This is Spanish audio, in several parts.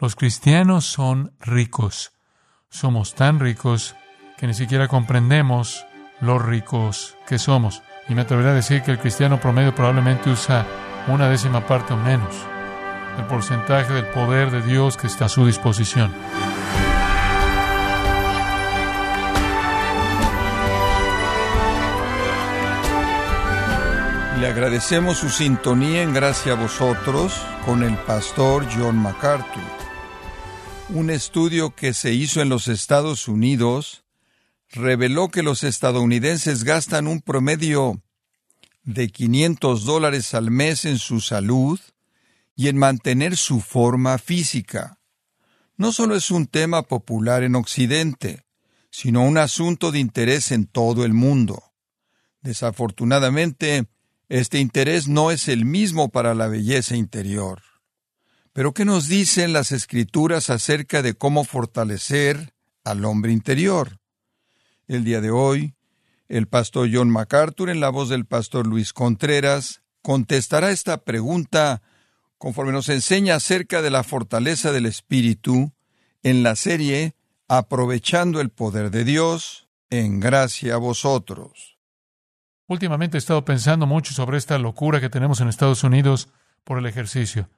Los cristianos son ricos. Somos tan ricos que ni siquiera comprendemos lo ricos que somos. Y me atrevería a decir que el cristiano promedio probablemente usa una décima parte o menos del porcentaje del poder de Dios que está a su disposición. Le agradecemos su sintonía en gracia a vosotros con el pastor John MacArthur. Un estudio que se hizo en los Estados Unidos reveló que los estadounidenses gastan un promedio de 500 dólares al mes en su salud y en mantener su forma física. No solo es un tema popular en Occidente, sino un asunto de interés en todo el mundo. Desafortunadamente, este interés no es el mismo para la belleza interior. Pero ¿qué nos dicen las escrituras acerca de cómo fortalecer al hombre interior? El día de hoy, el pastor John MacArthur, en la voz del pastor Luis Contreras, contestará esta pregunta conforme nos enseña acerca de la fortaleza del Espíritu en la serie Aprovechando el Poder de Dios, en gracia a vosotros. Últimamente he estado pensando mucho sobre esta locura que tenemos en Estados Unidos por el ejercicio.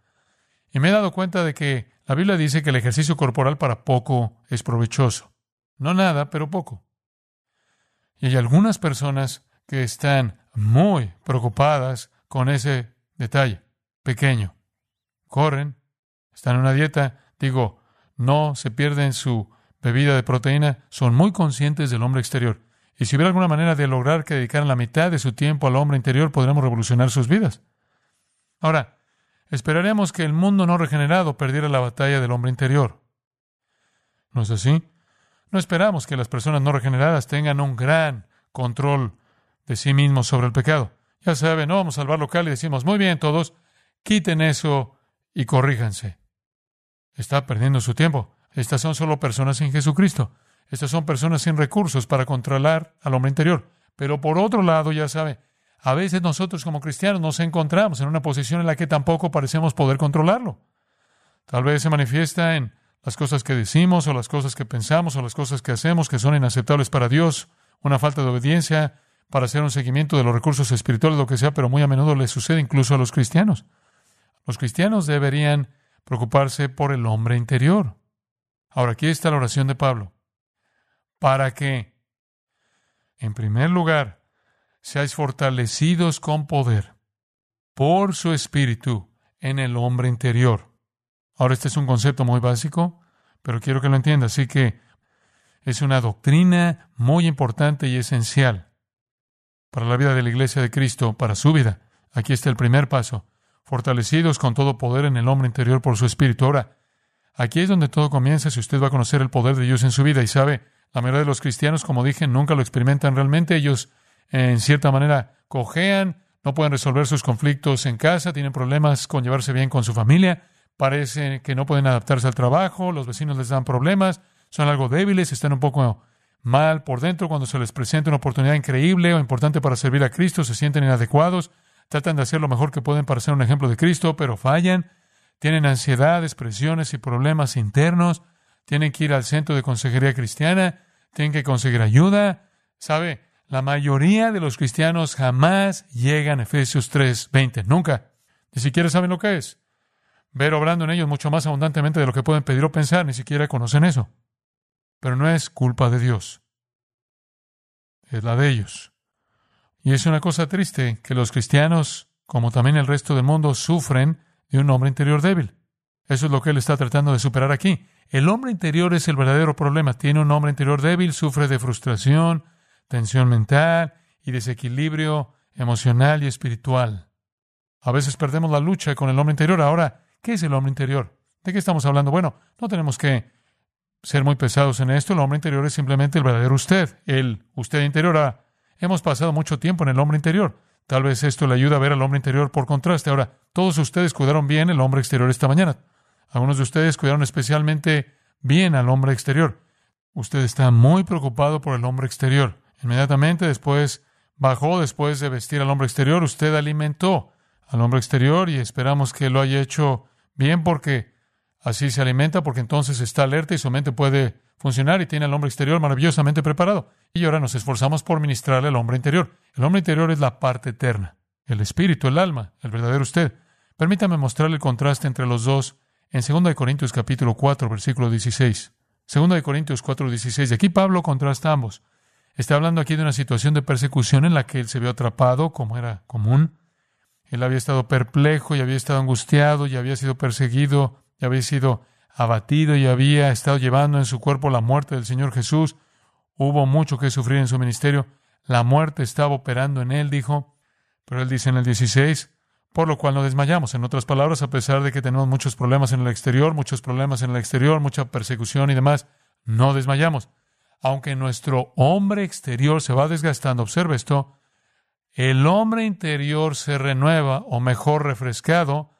Y me he dado cuenta de que la Biblia dice que el ejercicio corporal para poco es provechoso. No nada, pero poco. Y hay algunas personas que están muy preocupadas con ese detalle pequeño. Corren, están en una dieta, digo, no se pierden su bebida de proteína, son muy conscientes del hombre exterior. Y si hubiera alguna manera de lograr que dedicaran la mitad de su tiempo al hombre interior, podremos revolucionar sus vidas. Ahora, esperaremos que el mundo no regenerado perdiera la batalla del hombre interior. ¿No es así? No esperamos que las personas no regeneradas tengan un gran control de sí mismos sobre el pecado. Ya saben, no vamos a salvar local y decimos, muy bien todos, quiten eso y corríjanse. Está perdiendo su tiempo. Estas son solo personas sin Jesucristo. Estas son personas sin recursos para controlar al hombre interior. Pero por otro lado, ya sabe, a veces nosotros como cristianos nos encontramos en una posición en la que tampoco parecemos poder controlarlo. Tal vez se manifiesta en las cosas que decimos o las cosas que pensamos o las cosas que hacemos que son inaceptables para Dios, una falta de obediencia para hacer un seguimiento de los recursos espirituales, lo que sea, pero muy a menudo le sucede incluso a los cristianos. Los cristianos deberían preocuparse por el hombre interior. Ahora, aquí está la oración de Pablo para que, en primer lugar, seáis fortalecidos con poder por su espíritu en el hombre interior. Ahora, este es un concepto muy básico, pero quiero que lo entienda. Así que es una doctrina muy importante y esencial para la vida de la iglesia de Cristo, para su vida. Aquí está el primer paso. Fortalecidos con todo poder en el hombre interior por su espíritu. Ahora, aquí es donde todo comienza si usted va a conocer el poder de Dios en su vida y sabe la mayoría de los cristianos, como dije, nunca lo experimentan realmente. Ellos, en cierta manera, cojean, no pueden resolver sus conflictos en casa, tienen problemas con llevarse bien con su familia, parece que no pueden adaptarse al trabajo, los vecinos les dan problemas, son algo débiles, están un poco mal por dentro cuando se les presenta una oportunidad increíble o importante para servir a Cristo, se sienten inadecuados, tratan de hacer lo mejor que pueden para ser un ejemplo de Cristo, pero fallan, tienen ansiedades, presiones y problemas internos, tienen que ir al centro de consejería cristiana, tienen que conseguir ayuda. ¿Sabe? La mayoría de los cristianos jamás llegan a Efesios 3, 20. Nunca. Ni siquiera saben lo que es. Ver obrando en ellos mucho más abundantemente de lo que pueden pedir o pensar, ni siquiera conocen eso. Pero no es culpa de Dios. Es la de ellos. Y es una cosa triste que los cristianos, como también el resto del mundo, sufren de un hombre interior débil. Eso es lo que él está tratando de superar aquí. El hombre interior es el verdadero problema. Tiene un hombre interior débil, sufre de frustración, tensión mental y desequilibrio emocional y espiritual. A veces perdemos la lucha con el hombre interior. Ahora, ¿qué es el hombre interior? ¿De qué estamos hablando? Bueno, no tenemos que ser muy pesados en esto. El hombre interior es simplemente el verdadero usted, el usted interior. Ahora, hemos pasado mucho tiempo en el hombre interior. Tal vez esto le ayuda a ver al hombre interior por contraste. Ahora, todos ustedes cuidaron bien el hombre exterior esta mañana. Algunos de ustedes cuidaron especialmente bien al hombre exterior. Usted está muy preocupado por el hombre exterior. Inmediatamente después bajó, después de vestir al hombre exterior, usted alimentó al hombre exterior y esperamos que lo haya hecho bien porque Así se alimenta porque entonces está alerta y su mente puede funcionar y tiene al hombre exterior maravillosamente preparado. Y ahora nos esforzamos por ministrarle al hombre interior. El hombre interior es la parte eterna, el espíritu, el alma, el verdadero usted. Permítame mostrarle el contraste entre los dos en 2 Corintios capítulo 4, versículo 16. 2 Corintios 4, 16. aquí Pablo contrasta ambos. Está hablando aquí de una situación de persecución en la que él se vio atrapado, como era común. Él había estado perplejo y había estado angustiado y había sido perseguido y había sido abatido y había estado llevando en su cuerpo la muerte del Señor Jesús. Hubo mucho que sufrir en su ministerio. La muerte estaba operando en él, dijo. Pero él dice en el 16, por lo cual no desmayamos. En otras palabras, a pesar de que tenemos muchos problemas en el exterior, muchos problemas en el exterior, mucha persecución y demás, no desmayamos aunque nuestro hombre exterior se va desgastando, observe esto, el hombre interior se renueva, o mejor refrescado,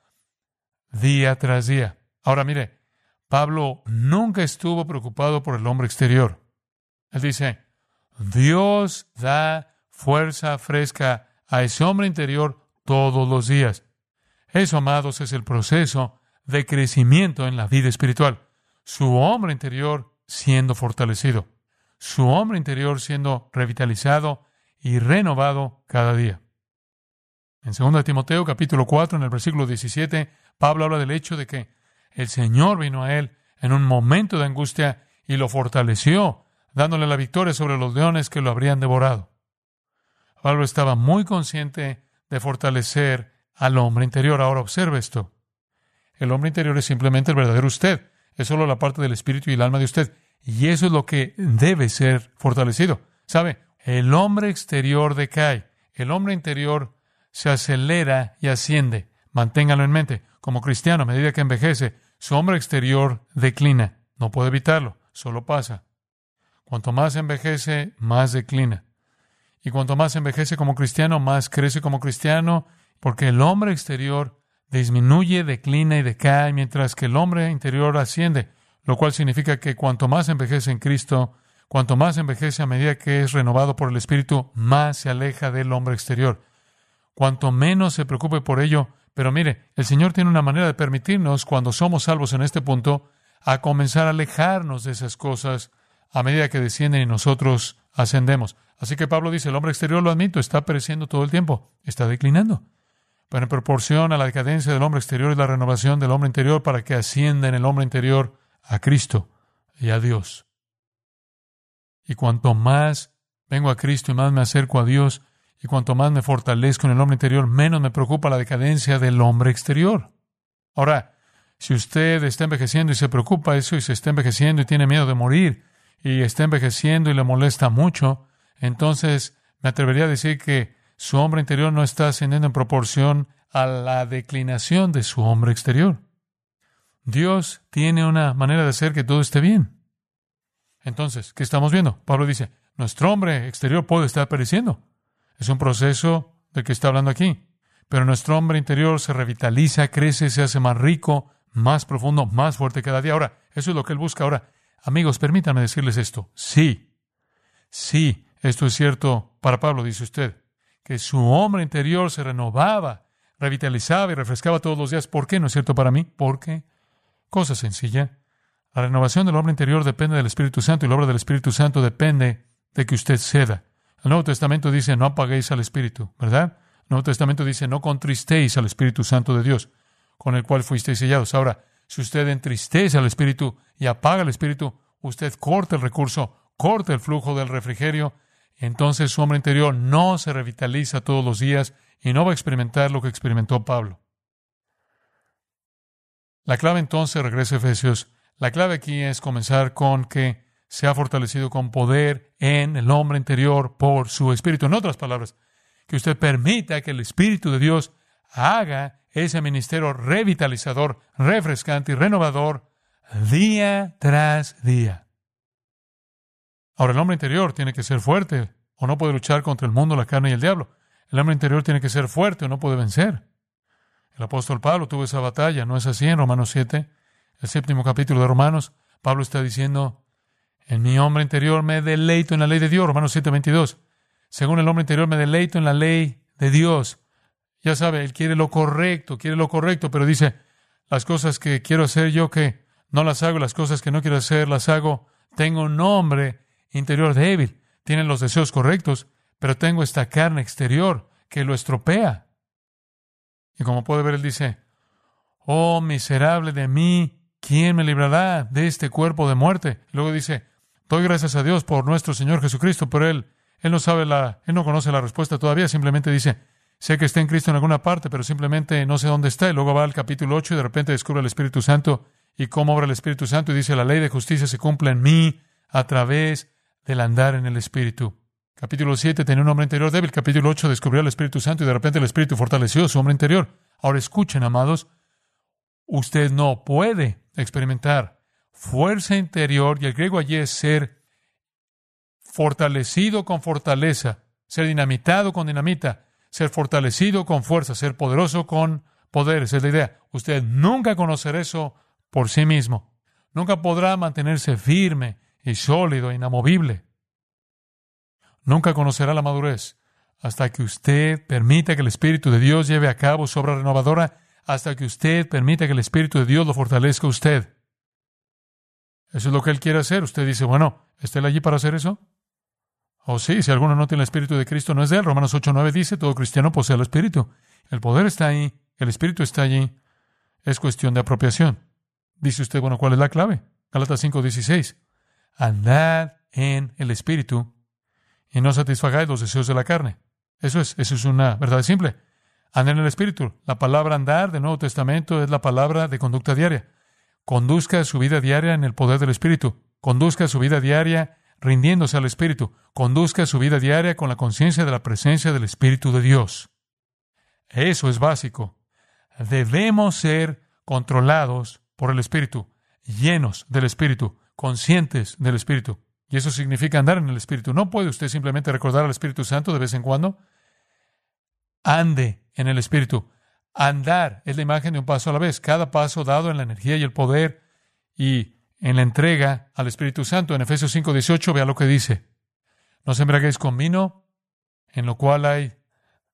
día tras día. Ahora mire, Pablo nunca estuvo preocupado por el hombre exterior. Él dice, Dios da fuerza fresca a ese hombre interior todos los días. Eso, amados, es el proceso de crecimiento en la vida espiritual. Su hombre interior siendo fortalecido su hombre interior siendo revitalizado y renovado cada día. En 2 Timoteo capítulo 4, en el versículo 17, Pablo habla del hecho de que el Señor vino a él en un momento de angustia y lo fortaleció, dándole la victoria sobre los leones que lo habrían devorado. Pablo estaba muy consciente de fortalecer al hombre interior. Ahora observe esto. El hombre interior es simplemente el verdadero usted. Es solo la parte del espíritu y el alma de usted. Y eso es lo que debe ser fortalecido. ¿Sabe? El hombre exterior decae. El hombre interior se acelera y asciende. Manténgalo en mente. Como cristiano, a medida que envejece, su hombre exterior declina. No puede evitarlo. Solo pasa. Cuanto más envejece, más declina. Y cuanto más envejece como cristiano, más crece como cristiano, porque el hombre exterior disminuye, declina y decae, mientras que el hombre interior asciende lo cual significa que cuanto más envejece en Cristo, cuanto más envejece a medida que es renovado por el Espíritu, más se aleja del hombre exterior. Cuanto menos se preocupe por ello, pero mire, el Señor tiene una manera de permitirnos, cuando somos salvos en este punto, a comenzar a alejarnos de esas cosas a medida que descienden y nosotros ascendemos. Así que Pablo dice, el hombre exterior, lo admito, está pereciendo todo el tiempo, está declinando. Pero en proporción a la decadencia del hombre exterior y la renovación del hombre interior para que ascienda en el hombre interior, a Cristo y a Dios. Y cuanto más vengo a Cristo y más me acerco a Dios, y cuanto más me fortalezco en el hombre interior, menos me preocupa la decadencia del hombre exterior. Ahora, si usted está envejeciendo y se preocupa eso y se está envejeciendo y tiene miedo de morir y está envejeciendo y le molesta mucho, entonces me atrevería a decir que su hombre interior no está ascendiendo en proporción a la declinación de su hombre exterior. Dios tiene una manera de hacer que todo esté bien. Entonces, ¿qué estamos viendo? Pablo dice, nuestro hombre exterior puede estar pereciendo. Es un proceso del que está hablando aquí. Pero nuestro hombre interior se revitaliza, crece, se hace más rico, más profundo, más fuerte cada día. Ahora, eso es lo que él busca. Ahora, amigos, permítanme decirles esto. Sí, sí, esto es cierto para Pablo, dice usted, que su hombre interior se renovaba, revitalizaba y refrescaba todos los días. ¿Por qué no es cierto para mí? Porque Cosa sencilla. La renovación del hombre interior depende del Espíritu Santo y la obra del Espíritu Santo depende de que usted ceda. El Nuevo Testamento dice no apaguéis al Espíritu, ¿verdad? El Nuevo Testamento dice no contristéis al Espíritu Santo de Dios, con el cual fuisteis sellados. Ahora, si usted entristece al Espíritu y apaga el Espíritu, usted corta el recurso, corta el flujo del refrigerio, entonces su hombre interior no se revitaliza todos los días y no va a experimentar lo que experimentó Pablo. La clave entonces, regresa a Efesios, la clave aquí es comenzar con que se ha fortalecido con poder en el hombre interior por su espíritu. En otras palabras, que usted permita que el Espíritu de Dios haga ese ministerio revitalizador, refrescante y renovador día tras día. Ahora, el hombre interior tiene que ser fuerte o no puede luchar contra el mundo, la carne y el diablo. El hombre interior tiene que ser fuerte o no puede vencer. El apóstol Pablo tuvo esa batalla, ¿no es así en Romanos 7? El séptimo capítulo de Romanos, Pablo está diciendo, en mi hombre interior me deleito en la ley de Dios, Romanos 7, 22. Según el hombre interior me deleito en la ley de Dios. Ya sabe, él quiere lo correcto, quiere lo correcto, pero dice, Las cosas que quiero hacer yo que no las hago, las cosas que no quiero hacer las hago. Tengo un hombre interior débil, tiene los deseos correctos, pero tengo esta carne exterior que lo estropea. Y como puede ver, él dice, oh miserable de mí, ¿quién me librará de este cuerpo de muerte? Luego dice, doy gracias a Dios por nuestro Señor Jesucristo, pero él, él no sabe la, él no conoce la respuesta todavía, simplemente dice, sé que está en Cristo en alguna parte, pero simplemente no sé dónde está. Y luego va al capítulo 8 y de repente descubre el Espíritu Santo y cómo obra el Espíritu Santo y dice, la ley de justicia se cumple en mí a través del andar en el Espíritu. Capítulo 7 tenía un hombre interior débil. Capítulo 8 descubrió el Espíritu Santo y de repente el Espíritu fortaleció su hombre interior. Ahora escuchen, amados, usted no puede experimentar fuerza interior y el griego allí es ser fortalecido con fortaleza, ser dinamitado con dinamita, ser fortalecido con fuerza, ser poderoso con poder. Esa es la idea. Usted nunca conocerá eso por sí mismo. Nunca podrá mantenerse firme y sólido, inamovible. Nunca conocerá la madurez hasta que usted permita que el Espíritu de Dios lleve a cabo su obra renovadora, hasta que usted permita que el Espíritu de Dios lo fortalezca a usted. Eso es lo que Él quiere hacer. Usted dice, bueno, ¿está Él allí para hacer eso? O oh, sí, si alguno no tiene el Espíritu de Cristo, no es de Él. Romanos 8.9 dice, todo cristiano posee el Espíritu. El poder está ahí, el Espíritu está allí. Es cuestión de apropiación. Dice usted, bueno, ¿cuál es la clave? Galatas 5.16. Andad en el Espíritu y no satisfagáis los deseos de la carne. Eso es, eso es una verdad simple. Andad en el Espíritu. La palabra andar del Nuevo Testamento es la palabra de conducta diaria. Conduzca su vida diaria en el poder del Espíritu. Conduzca su vida diaria rindiéndose al Espíritu. Conduzca su vida diaria con la conciencia de la presencia del Espíritu de Dios. Eso es básico. Debemos ser controlados por el Espíritu, llenos del Espíritu, conscientes del Espíritu. Y eso significa andar en el Espíritu. No puede usted simplemente recordar al Espíritu Santo de vez en cuando. Ande en el Espíritu. Andar es la imagen de un paso a la vez. Cada paso dado en la energía y el poder y en la entrega al Espíritu Santo. En Efesios 5:18 vea lo que dice. No se embriaguéis con vino, en lo cual hay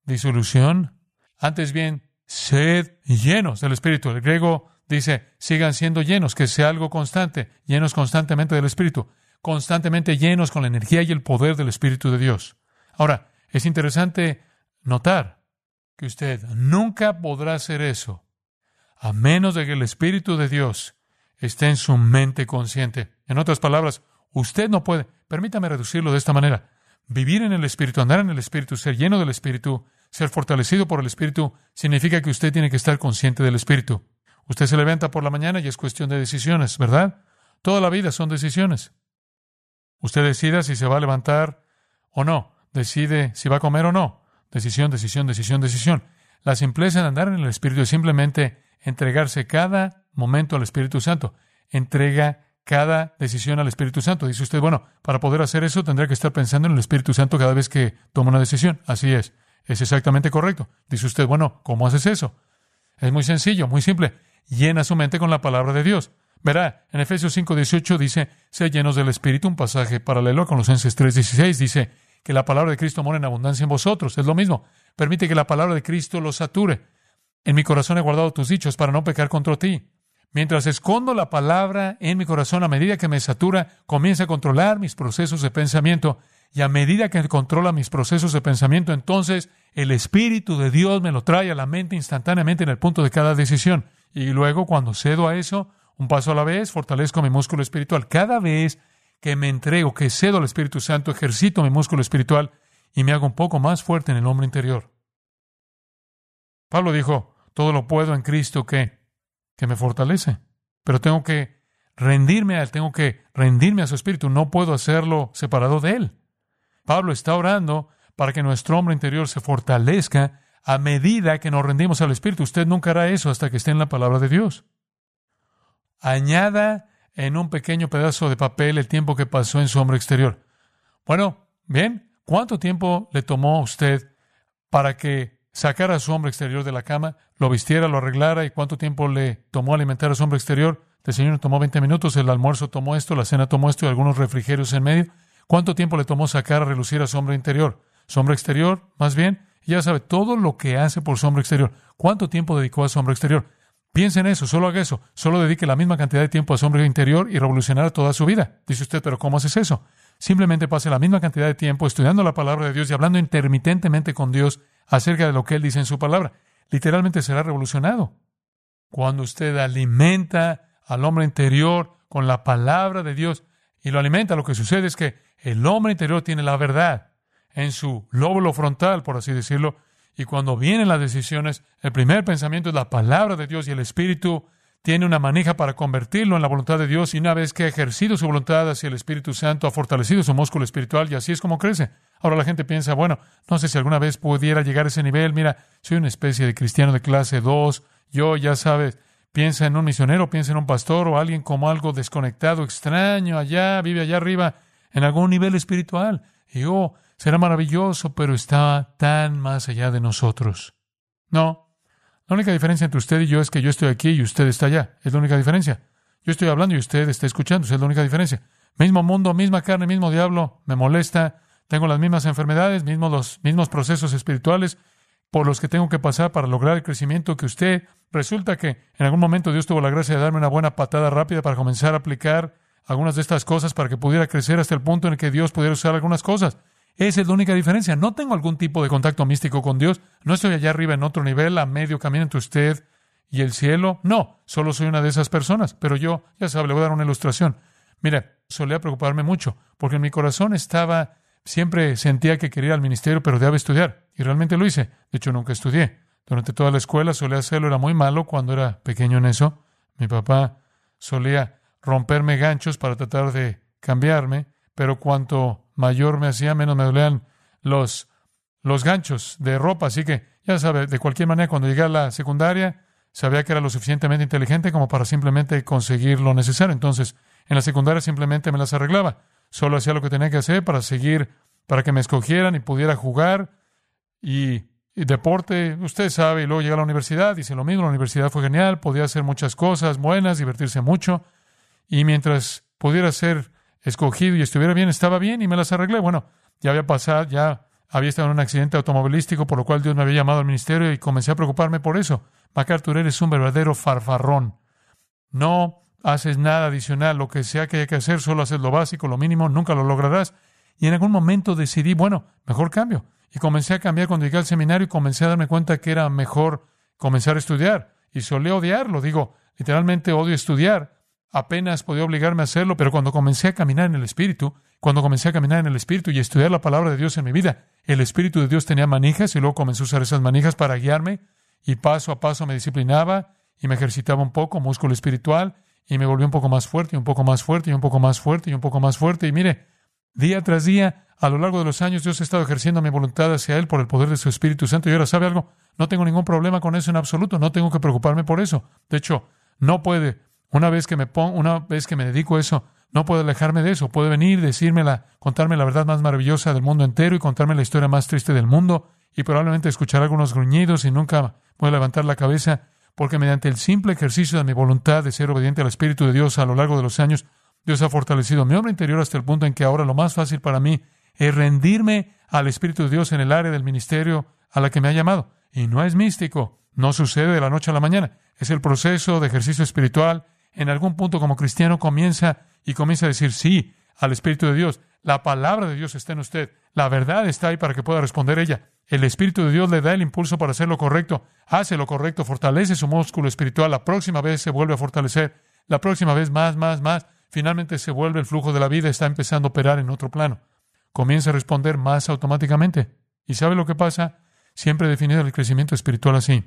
disolución. Antes bien, sed llenos del Espíritu. El griego dice, sigan siendo llenos, que sea algo constante, llenos constantemente del Espíritu, constantemente llenos con la energía y el poder del Espíritu de Dios. Ahora, es interesante notar que usted nunca podrá hacer eso a menos de que el Espíritu de Dios esté en su mente consciente. En otras palabras, usted no puede, permítame reducirlo de esta manera, vivir en el Espíritu, andar en el Espíritu, ser lleno del Espíritu, ser fortalecido por el Espíritu, significa que usted tiene que estar consciente del Espíritu. Usted se levanta por la mañana y es cuestión de decisiones, ¿verdad? Toda la vida son decisiones. Usted decida si se va a levantar o no, decide si va a comer o no. Decisión, decisión, decisión, decisión. La simpleza de andar en el Espíritu es simplemente entregarse cada momento al Espíritu Santo. Entrega cada decisión al Espíritu Santo. Dice usted, bueno, para poder hacer eso tendrá que estar pensando en el Espíritu Santo cada vez que toma una decisión. Así es. Es exactamente correcto. Dice usted, bueno, ¿cómo haces eso? Es muy sencillo, muy simple llena su mente con la palabra de Dios. Verá, en Efesios 5:18 dice, sé llenos del Espíritu, un pasaje paralelo a Colosenses 3:16 dice que la palabra de Cristo mora en abundancia en vosotros. Es lo mismo. Permite que la palabra de Cristo los sature. En mi corazón he guardado tus dichos para no pecar contra ti. Mientras escondo la palabra en mi corazón, a medida que me satura, comienza a controlar mis procesos de pensamiento. Y a medida que controla mis procesos de pensamiento, entonces el Espíritu de Dios me lo trae a la mente instantáneamente en el punto de cada decisión. Y luego, cuando cedo a eso, un paso a la vez, fortalezco mi músculo espiritual. Cada vez que me entrego, que cedo al Espíritu Santo, ejercito mi músculo espiritual y me hago un poco más fuerte en el hombre interior. Pablo dijo, todo lo puedo en Cristo que, que me fortalece. Pero tengo que rendirme a Él, tengo que rendirme a su Espíritu. No puedo hacerlo separado de Él. Pablo está orando para que nuestro hombre interior se fortalezca a medida que nos rendimos al Espíritu. Usted nunca hará eso hasta que esté en la palabra de Dios. Añada en un pequeño pedazo de papel el tiempo que pasó en su hombre exterior. Bueno, bien, ¿cuánto tiempo le tomó a usted para que sacara a su hombre exterior de la cama, lo vistiera, lo arreglara y cuánto tiempo le tomó alimentar a su hombre exterior? El Señor tomó 20 minutos, el almuerzo tomó esto, la cena tomó esto y algunos refrigerios en medio. ¿Cuánto tiempo le tomó sacar a relucir a su hombre interior? Su exterior, más bien, ya sabe todo lo que hace por su hombre exterior. ¿Cuánto tiempo dedicó a su hombre exterior? Piense en eso, solo haga eso, solo dedique la misma cantidad de tiempo a su hombre interior y revolucionará toda su vida. Dice usted, pero ¿cómo haces eso? Simplemente pase la misma cantidad de tiempo estudiando la palabra de Dios y hablando intermitentemente con Dios acerca de lo que Él dice en su palabra. Literalmente será revolucionado. Cuando usted alimenta al hombre interior con la palabra de Dios y lo alimenta, lo que sucede es que el hombre interior tiene la verdad en su lóbulo frontal, por así decirlo, y cuando vienen las decisiones, el primer pensamiento es la palabra de Dios y el Espíritu tiene una manija para convertirlo en la voluntad de Dios y una vez que ha ejercido su voluntad hacia el Espíritu Santo, ha fortalecido su músculo espiritual y así es como crece. Ahora la gente piensa, bueno, no sé si alguna vez pudiera llegar a ese nivel, mira, soy una especie de cristiano de clase 2, yo ya sabes, piensa en un misionero, piensa en un pastor o alguien como algo desconectado, extraño, allá, vive allá arriba, en algún nivel espiritual. Y oh, será maravilloso, pero está tan más allá de nosotros. No, la única diferencia entre usted y yo es que yo estoy aquí y usted está allá. Es la única diferencia. Yo estoy hablando y usted está escuchando. Es la única diferencia. Mismo mundo, misma carne, mismo diablo. Me molesta. Tengo las mismas enfermedades, mismos los mismos procesos espirituales por los que tengo que pasar para lograr el crecimiento que usted. Resulta que en algún momento Dios tuvo la gracia de darme una buena patada rápida para comenzar a aplicar algunas de estas cosas para que pudiera crecer hasta el punto en que Dios pudiera usar algunas cosas. Esa es la única diferencia. No tengo algún tipo de contacto místico con Dios. No estoy allá arriba en otro nivel, a medio camino entre usted y el cielo. No, solo soy una de esas personas. Pero yo, ya sabe, le voy a dar una ilustración. Mira, solía preocuparme mucho, porque en mi corazón estaba, siempre sentía que quería ir al ministerio, pero debía estudiar. Y realmente lo hice. De hecho, nunca estudié. Durante toda la escuela solía hacerlo, era muy malo cuando era pequeño en eso. Mi papá solía romperme ganchos para tratar de cambiarme, pero cuanto mayor me hacía, menos me dolían los, los ganchos de ropa. Así que, ya sabe, de cualquier manera, cuando llegué a la secundaria, sabía que era lo suficientemente inteligente como para simplemente conseguir lo necesario. Entonces, en la secundaria simplemente me las arreglaba. Solo hacía lo que tenía que hacer para seguir, para que me escogieran y pudiera jugar. Y, deporte, usted sabe, y luego llegué a la universidad, hice lo mismo, la universidad fue genial, podía hacer muchas cosas buenas, divertirse mucho. Y mientras pudiera ser escogido y estuviera bien, estaba bien y me las arreglé. Bueno, ya había pasado, ya había estado en un accidente automovilístico, por lo cual Dios me había llamado al ministerio y comencé a preocuparme por eso. MacArthur, eres un verdadero farfarrón. No haces nada adicional, lo que sea que haya que hacer, solo haces lo básico, lo mínimo, nunca lo lograrás. Y en algún momento decidí, bueno, mejor cambio. Y comencé a cambiar cuando llegué al seminario y comencé a darme cuenta que era mejor comenzar a estudiar. Y solía odiarlo, digo, literalmente odio estudiar apenas podía obligarme a hacerlo, pero cuando comencé a caminar en el Espíritu, cuando comencé a caminar en el Espíritu y estudiar la palabra de Dios en mi vida, el Espíritu de Dios tenía manijas y luego comencé a usar esas manijas para guiarme y paso a paso me disciplinaba y me ejercitaba un poco, músculo espiritual, y me volví un poco más fuerte y un poco más fuerte y un poco más fuerte y un poco más fuerte. Y mire, día tras día, a lo largo de los años, Dios ha estado ejerciendo mi voluntad hacia Él por el poder de su Espíritu Santo. Y ahora, ¿sabe algo? No tengo ningún problema con eso en absoluto, no tengo que preocuparme por eso. De hecho, no puede una vez que me pongo, una vez que me dedico a eso, no puedo alejarme de eso. Puede venir, decirme contarme la verdad más maravillosa del mundo entero y contarme la historia más triste del mundo y probablemente escuchar algunos gruñidos y nunca voy a levantar la cabeza porque mediante el simple ejercicio de mi voluntad de ser obediente al Espíritu de Dios a lo largo de los años, Dios ha fortalecido mi hombre interior hasta el punto en que ahora lo más fácil para mí es rendirme al Espíritu de Dios en el área del ministerio a la que me ha llamado. Y no es místico, no sucede de la noche a la mañana, es el proceso de ejercicio espiritual en algún punto como cristiano comienza y comienza a decir sí al Espíritu de Dios. La palabra de Dios está en usted. La verdad está ahí para que pueda responder ella. El Espíritu de Dios le da el impulso para hacer lo correcto. Hace lo correcto, fortalece su músculo espiritual. La próxima vez se vuelve a fortalecer. La próxima vez más, más, más. Finalmente se vuelve el flujo de la vida. Está empezando a operar en otro plano. Comienza a responder más automáticamente. ¿Y sabe lo que pasa? Siempre he definido el crecimiento espiritual así.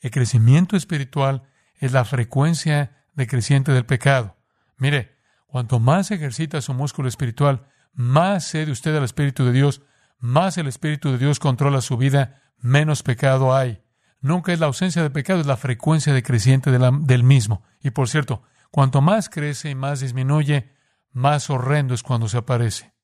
El crecimiento espiritual es la frecuencia decreciente del pecado. Mire, cuanto más ejercita su músculo espiritual, más cede usted al Espíritu de Dios, más el Espíritu de Dios controla su vida, menos pecado hay. Nunca es la ausencia de pecado, es la frecuencia decreciente del mismo. Y por cierto, cuanto más crece y más disminuye, más horrendo es cuando se aparece.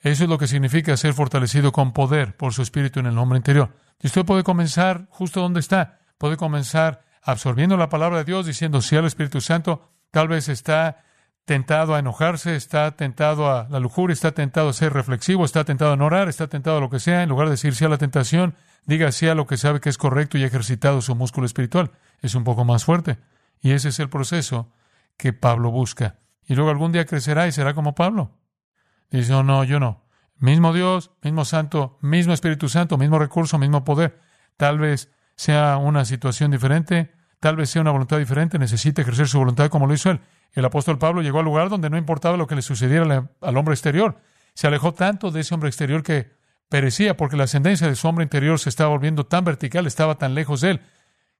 Eso es lo que significa ser fortalecido con poder por su espíritu en el hombre interior. Y usted puede comenzar justo donde está. Puede comenzar absorbiendo la palabra de Dios, diciendo sí al Espíritu Santo, tal vez está tentado a enojarse, está tentado a la lujuria, está tentado a ser reflexivo, está tentado a no orar, está tentado a lo que sea, en lugar de decir sí a la tentación, diga sí a lo que sabe que es correcto y ha ejercitado su músculo espiritual. Es un poco más fuerte. Y ese es el proceso que Pablo busca. Y luego algún día crecerá y será como Pablo. Dice, oh, no, yo no. Mismo Dios, mismo Santo, mismo Espíritu Santo, mismo recurso, mismo poder. Tal vez sea una situación diferente, tal vez sea una voluntad diferente, necesite ejercer su voluntad como lo hizo él. El apóstol Pablo llegó al lugar donde no importaba lo que le sucediera al hombre exterior. Se alejó tanto de ese hombre exterior que perecía porque la ascendencia de su hombre interior se estaba volviendo tan vertical, estaba tan lejos de él,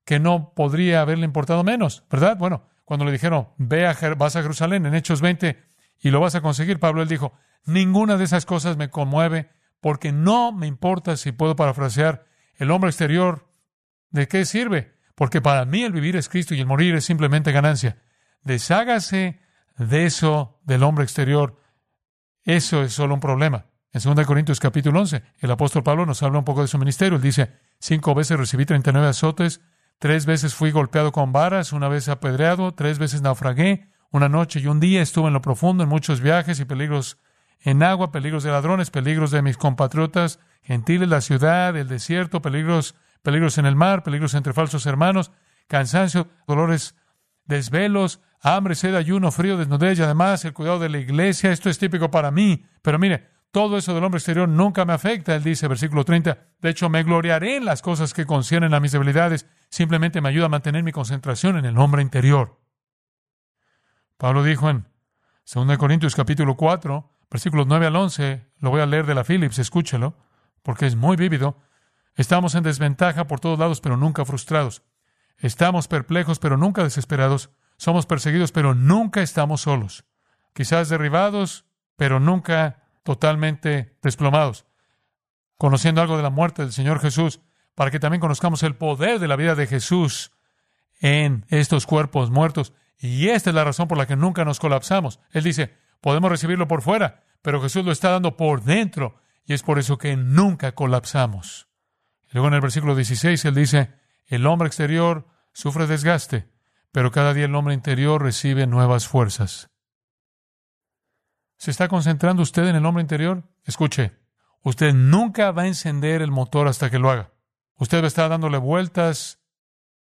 que no podría haberle importado menos, ¿verdad? Bueno, cuando le dijeron, ve a, vas a Jerusalén en Hechos 20 y lo vas a conseguir, Pablo él dijo, ninguna de esas cosas me conmueve porque no me importa si puedo parafrasear el hombre exterior, ¿de qué sirve? Porque para mí el vivir es Cristo y el morir es simplemente ganancia. Deshágase de eso del hombre exterior. Eso es solo un problema. En 2 Corintios capítulo 11, el apóstol Pablo nos habla un poco de su ministerio. Él dice, cinco veces recibí 39 azotes, tres veces fui golpeado con varas, una vez apedreado, tres veces naufragué, una noche y un día estuve en lo profundo en muchos viajes y peligros en agua, peligros de ladrones, peligros de mis compatriotas gentiles, la ciudad, el desierto, peligros, peligros en el mar, peligros entre falsos hermanos, cansancio, dolores, desvelos, hambre, sed, ayuno, frío, desnudez y además el cuidado de la iglesia. Esto es típico para mí. Pero mire, todo eso del hombre exterior nunca me afecta, él dice, versículo 30. De hecho, me gloriaré en las cosas que conciernen a mis debilidades. Simplemente me ayuda a mantener mi concentración en el hombre interior. Pablo dijo en 2 Corintios capítulo 4, versículos 9 al 11, lo voy a leer de la Phillips, escúchelo, porque es muy vívido. Estamos en desventaja por todos lados, pero nunca frustrados. Estamos perplejos, pero nunca desesperados. Somos perseguidos, pero nunca estamos solos. Quizás derribados, pero nunca totalmente desplomados. Conociendo algo de la muerte del Señor Jesús, para que también conozcamos el poder de la vida de Jesús en estos cuerpos muertos. Y esta es la razón por la que nunca nos colapsamos. Él dice, podemos recibirlo por fuera, pero Jesús lo está dando por dentro. Y es por eso que nunca colapsamos. Luego en el versículo 16 él dice, el hombre exterior sufre desgaste, pero cada día el hombre interior recibe nuevas fuerzas. ¿Se está concentrando usted en el hombre interior? Escuche, usted nunca va a encender el motor hasta que lo haga. Usted va a estar dándole vueltas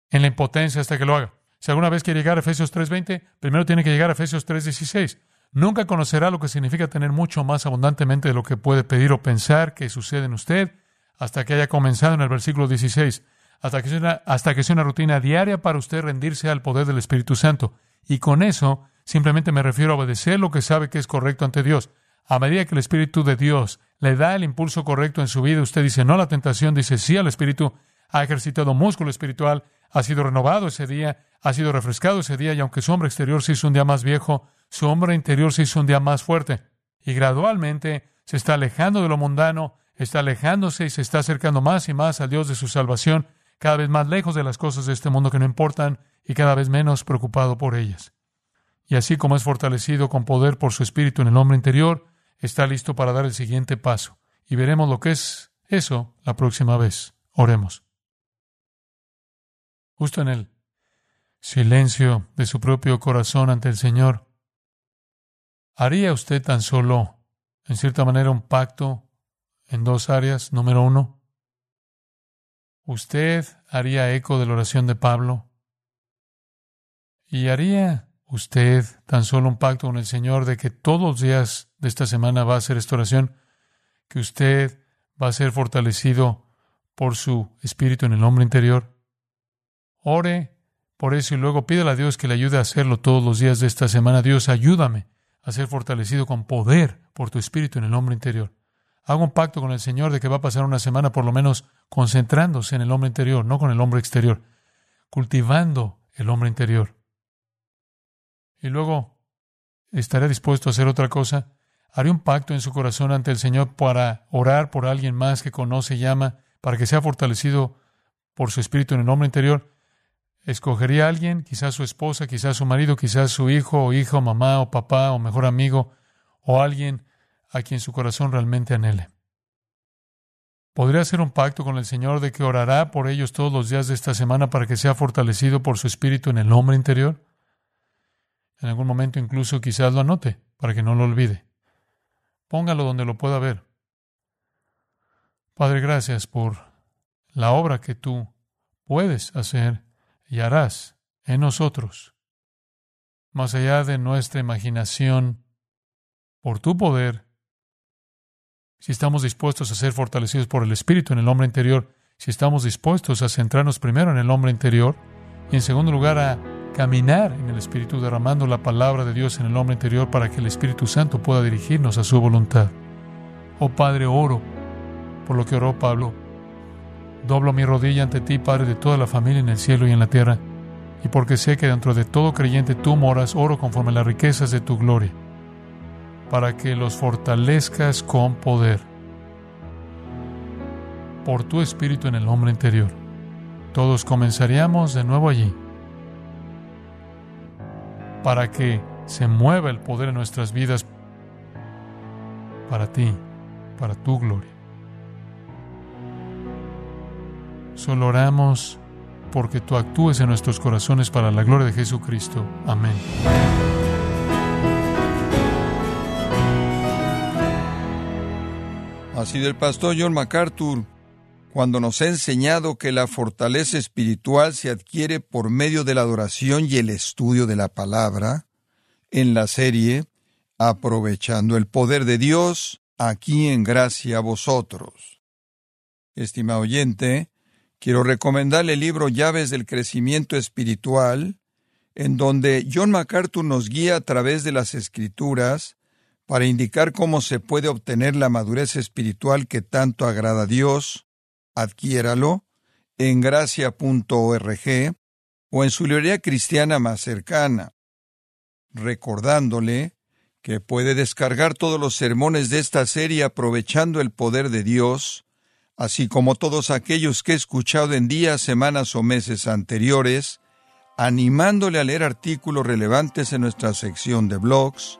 en la impotencia hasta que lo haga. Si alguna vez quiere llegar a Efesios 3.20, primero tiene que llegar a Efesios 3.16. Nunca conocerá lo que significa tener mucho más abundantemente de lo que puede pedir o pensar que sucede en usted hasta que haya comenzado en el versículo 16, hasta que, sea una, hasta que sea una rutina diaria para usted rendirse al poder del Espíritu Santo. Y con eso simplemente me refiero a obedecer lo que sabe que es correcto ante Dios. A medida que el Espíritu de Dios le da el impulso correcto en su vida, usted dice no a la tentación, dice sí al Espíritu, ha ejercitado músculo espiritual, ha sido renovado ese día, ha sido refrescado ese día, y aunque su hombre exterior se hizo un día más viejo, su hombre interior se hizo un día más fuerte. Y gradualmente se está alejando de lo mundano, está alejándose y se está acercando más y más al Dios de su salvación, cada vez más lejos de las cosas de este mundo que no importan y cada vez menos preocupado por ellas. Y así como es fortalecido con poder por su espíritu en el hombre interior, está listo para dar el siguiente paso. Y veremos lo que es eso la próxima vez. Oremos. Justo en el silencio de su propio corazón ante el Señor, ¿haría usted tan solo, en cierta manera, un pacto en dos áreas. Número uno, usted haría eco de la oración de Pablo y haría usted tan solo un pacto con el Señor de que todos los días de esta semana va a hacer esta oración, que usted va a ser fortalecido por su espíritu en el hombre interior. Ore por eso y luego pídale a Dios que le ayude a hacerlo todos los días de esta semana. Dios, ayúdame a ser fortalecido con poder por tu espíritu en el hombre interior. Hago un pacto con el Señor de que va a pasar una semana por lo menos concentrándose en el hombre interior, no con el hombre exterior, cultivando el hombre interior. Y luego estaré dispuesto a hacer otra cosa. Haré un pacto en su corazón ante el Señor para orar por alguien más que conoce y ama, para que sea fortalecido por su espíritu en el hombre interior. Escogería a alguien, quizás su esposa, quizás su marido, quizás su hijo o hija, mamá o papá o mejor amigo, o alguien a quien su corazón realmente anhele. ¿Podría hacer un pacto con el Señor de que orará por ellos todos los días de esta semana para que sea fortalecido por su espíritu en el hombre interior? En algún momento incluso quizás lo anote para que no lo olvide. Póngalo donde lo pueda ver. Padre, gracias por la obra que tú puedes hacer y harás en nosotros, más allá de nuestra imaginación, por tu poder, si estamos dispuestos a ser fortalecidos por el Espíritu en el hombre interior, si estamos dispuestos a centrarnos primero en el hombre interior y en segundo lugar a caminar en el Espíritu derramando la palabra de Dios en el hombre interior para que el Espíritu Santo pueda dirigirnos a su voluntad. Oh Padre, oro por lo que oró Pablo. Doblo mi rodilla ante ti, Padre de toda la familia en el cielo y en la tierra, y porque sé que dentro de todo creyente tú moras, oro conforme a las riquezas de tu gloria, para que los fortalezcas con poder por tu espíritu en el hombre interior. Todos comenzaríamos de nuevo allí para que se mueva el poder en nuestras vidas para ti, para tu gloria. Solo oramos porque tú actúes en nuestros corazones para la gloria de Jesucristo. Amén. Ha sido el pastor John MacArthur cuando nos ha enseñado que la fortaleza espiritual se adquiere por medio de la adoración y el estudio de la palabra, en la serie Aprovechando el poder de Dios, aquí en gracia a vosotros. Estimado oyente, quiero recomendarle el libro Llaves del Crecimiento Espiritual, en donde John MacArthur nos guía a través de las Escrituras para indicar cómo se puede obtener la madurez espiritual que tanto agrada a Dios adquiéralo en gracia.org o en su librería cristiana más cercana, recordándole que puede descargar todos los sermones de esta serie aprovechando el poder de Dios, así como todos aquellos que he escuchado en días, semanas o meses anteriores, animándole a leer artículos relevantes en nuestra sección de blogs,